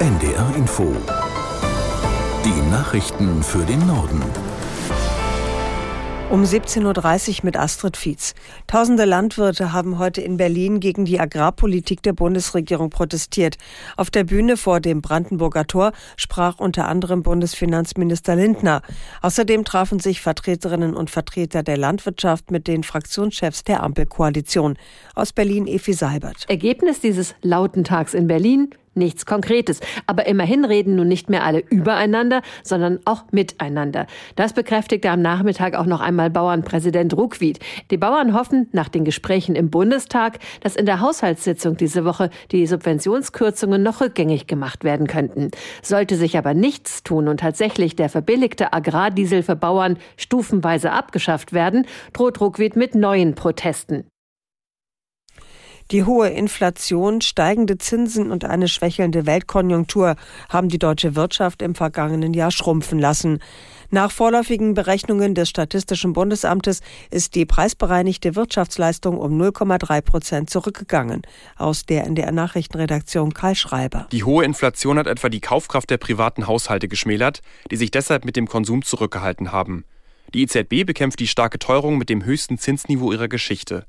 NDR Info. Die Nachrichten für den Norden. Um 17.30 Uhr mit Astrid Fietz. Tausende Landwirte haben heute in Berlin gegen die Agrarpolitik der Bundesregierung protestiert. Auf der Bühne vor dem Brandenburger Tor sprach unter anderem Bundesfinanzminister Lindner. Außerdem trafen sich Vertreterinnen und Vertreter der Landwirtschaft mit den Fraktionschefs der Ampelkoalition. Aus Berlin Efi Seibert. Ergebnis dieses lauten Tags in Berlin nichts Konkretes. Aber immerhin reden nun nicht mehr alle übereinander, sondern auch miteinander. Das bekräftigte am Nachmittag auch noch einmal Bauernpräsident Ruckwied. Die Bauern hoffen nach den Gesprächen im Bundestag, dass in der Haushaltssitzung diese Woche die Subventionskürzungen noch rückgängig gemacht werden könnten. Sollte sich aber nichts tun und tatsächlich der verbilligte Agrardiesel für Bauern stufenweise abgeschafft werden, droht Ruckwied mit neuen Protesten. Die hohe Inflation, steigende Zinsen und eine schwächelnde Weltkonjunktur haben die deutsche Wirtschaft im vergangenen Jahr schrumpfen lassen. Nach vorläufigen Berechnungen des Statistischen Bundesamtes ist die preisbereinigte Wirtschaftsleistung um 0,3 Prozent zurückgegangen. Aus der NDR Nachrichtenredaktion Karl Schreiber. Die hohe Inflation hat etwa die Kaufkraft der privaten Haushalte geschmälert, die sich deshalb mit dem Konsum zurückgehalten haben. Die EZB bekämpft die starke Teuerung mit dem höchsten Zinsniveau ihrer Geschichte.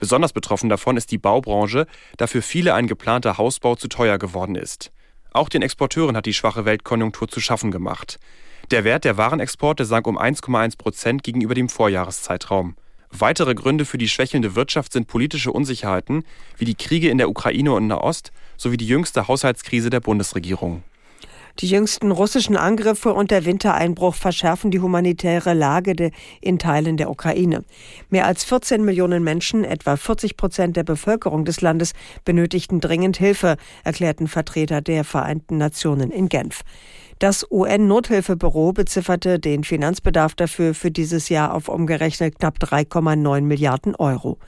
Besonders betroffen davon ist die Baubranche, da für viele ein geplanter Hausbau zu teuer geworden ist. Auch den Exporteuren hat die schwache Weltkonjunktur zu schaffen gemacht. Der Wert der Warenexporte sank um 1,1 Prozent gegenüber dem Vorjahreszeitraum. Weitere Gründe für die schwächelnde Wirtschaft sind politische Unsicherheiten wie die Kriege in der Ukraine und Nahost sowie die jüngste Haushaltskrise der Bundesregierung. Die jüngsten russischen Angriffe und der Wintereinbruch verschärfen die humanitäre Lage in Teilen der Ukraine. Mehr als 14 Millionen Menschen, etwa 40 Prozent der Bevölkerung des Landes, benötigten dringend Hilfe, erklärten Vertreter der Vereinten Nationen in Genf. Das UN-Nothilfebüro bezifferte den Finanzbedarf dafür für dieses Jahr auf umgerechnet knapp 3,9 Milliarden Euro.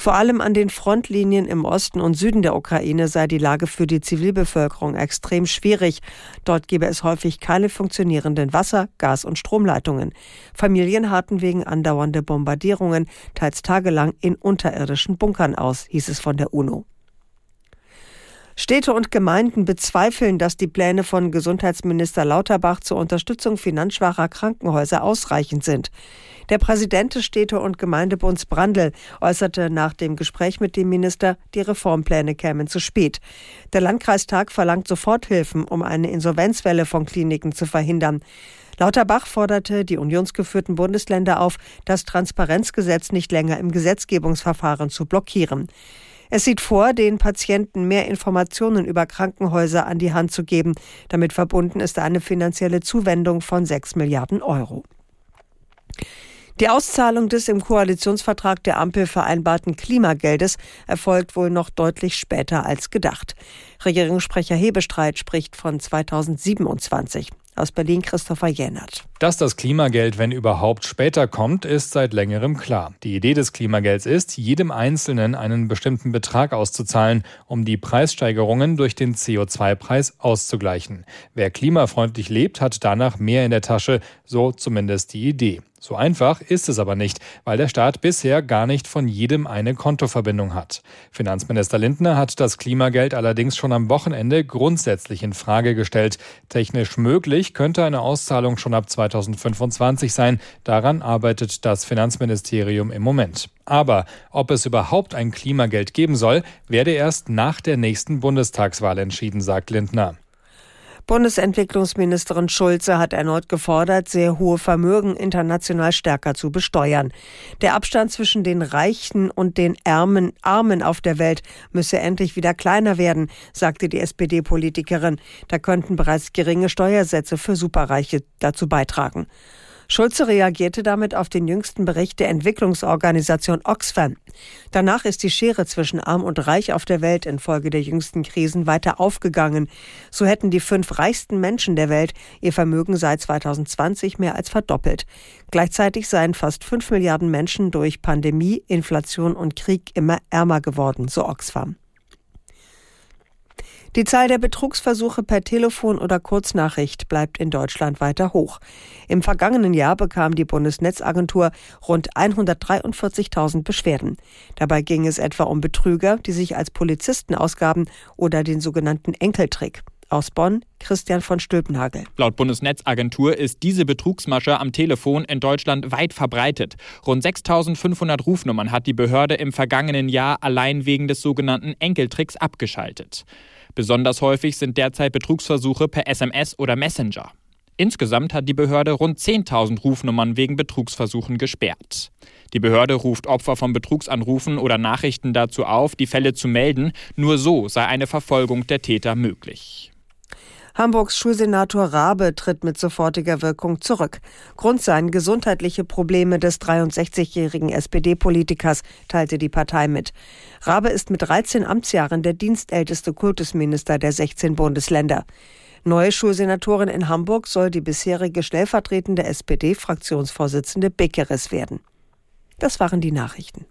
Vor allem an den Frontlinien im Osten und Süden der Ukraine sei die Lage für die Zivilbevölkerung extrem schwierig. Dort gebe es häufig keine funktionierenden Wasser-, Gas- und Stromleitungen. Familien harten wegen andauernder Bombardierungen teils tagelang in unterirdischen Bunkern aus, hieß es von der UNO. Städte und Gemeinden bezweifeln, dass die Pläne von Gesundheitsminister Lauterbach zur Unterstützung finanzschwacher Krankenhäuser ausreichend sind. Der Präsident des Städte- und Gemeindebunds Brandl äußerte nach dem Gespräch mit dem Minister, die Reformpläne kämen zu spät. Der Landkreistag verlangt Soforthilfen, um eine Insolvenzwelle von Kliniken zu verhindern. Lauterbach forderte die unionsgeführten Bundesländer auf, das Transparenzgesetz nicht länger im Gesetzgebungsverfahren zu blockieren. Es sieht vor, den Patienten mehr Informationen über Krankenhäuser an die Hand zu geben. Damit verbunden ist eine finanzielle Zuwendung von 6 Milliarden Euro. Die Auszahlung des im Koalitionsvertrag der Ampel vereinbarten Klimageldes erfolgt wohl noch deutlich später als gedacht. Regierungssprecher Hebestreit spricht von 2027. Aus Berlin Christopher Jänert. Dass das Klimageld, wenn überhaupt, später kommt, ist seit längerem klar. Die Idee des Klimagelds ist, jedem Einzelnen einen bestimmten Betrag auszuzahlen, um die Preissteigerungen durch den CO2-Preis auszugleichen. Wer klimafreundlich lebt, hat danach mehr in der Tasche, so zumindest die Idee. So einfach ist es aber nicht, weil der Staat bisher gar nicht von jedem eine Kontoverbindung hat. Finanzminister Lindner hat das Klimageld allerdings schon am Wochenende grundsätzlich in Frage gestellt. Technisch möglich könnte eine Auszahlung schon ab 2025 sein. Daran arbeitet das Finanzministerium im Moment. Aber ob es überhaupt ein Klimageld geben soll, werde erst nach der nächsten Bundestagswahl entschieden, sagt Lindner. Bundesentwicklungsministerin Schulze hat erneut gefordert, sehr hohe Vermögen international stärker zu besteuern. Der Abstand zwischen den Reichen und den Ärmen, Armen auf der Welt müsse endlich wieder kleiner werden, sagte die SPD-Politikerin. Da könnten bereits geringe Steuersätze für Superreiche dazu beitragen. Schulze reagierte damit auf den jüngsten Bericht der Entwicklungsorganisation Oxfam. Danach ist die Schere zwischen Arm und Reich auf der Welt infolge der jüngsten Krisen weiter aufgegangen. So hätten die fünf reichsten Menschen der Welt ihr Vermögen seit 2020 mehr als verdoppelt. Gleichzeitig seien fast fünf Milliarden Menschen durch Pandemie, Inflation und Krieg immer ärmer geworden, so Oxfam. Die Zahl der Betrugsversuche per Telefon oder Kurznachricht bleibt in Deutschland weiter hoch. Im vergangenen Jahr bekam die Bundesnetzagentur rund 143.000 Beschwerden. Dabei ging es etwa um Betrüger, die sich als Polizisten ausgaben oder den sogenannten Enkeltrick. Aus Bonn Christian von Stülpnagel. Laut Bundesnetzagentur ist diese Betrugsmasche am Telefon in Deutschland weit verbreitet. Rund 6500 Rufnummern hat die Behörde im vergangenen Jahr allein wegen des sogenannten Enkeltricks abgeschaltet. Besonders häufig sind derzeit Betrugsversuche per SMS oder Messenger. Insgesamt hat die Behörde rund 10.000 Rufnummern wegen Betrugsversuchen gesperrt. Die Behörde ruft Opfer von Betrugsanrufen oder Nachrichten dazu auf, die Fälle zu melden. Nur so sei eine Verfolgung der Täter möglich. Hamburgs Schulsenator Rabe tritt mit sofortiger Wirkung zurück. Grund seien gesundheitliche Probleme des 63-jährigen SPD-Politikers, teilte die Partei mit. Rabe ist mit 13 Amtsjahren der dienstälteste Kultusminister der 16 Bundesländer. Neue Schulsenatorin in Hamburg soll die bisherige stellvertretende SPD-Fraktionsvorsitzende Beckeres werden. Das waren die Nachrichten.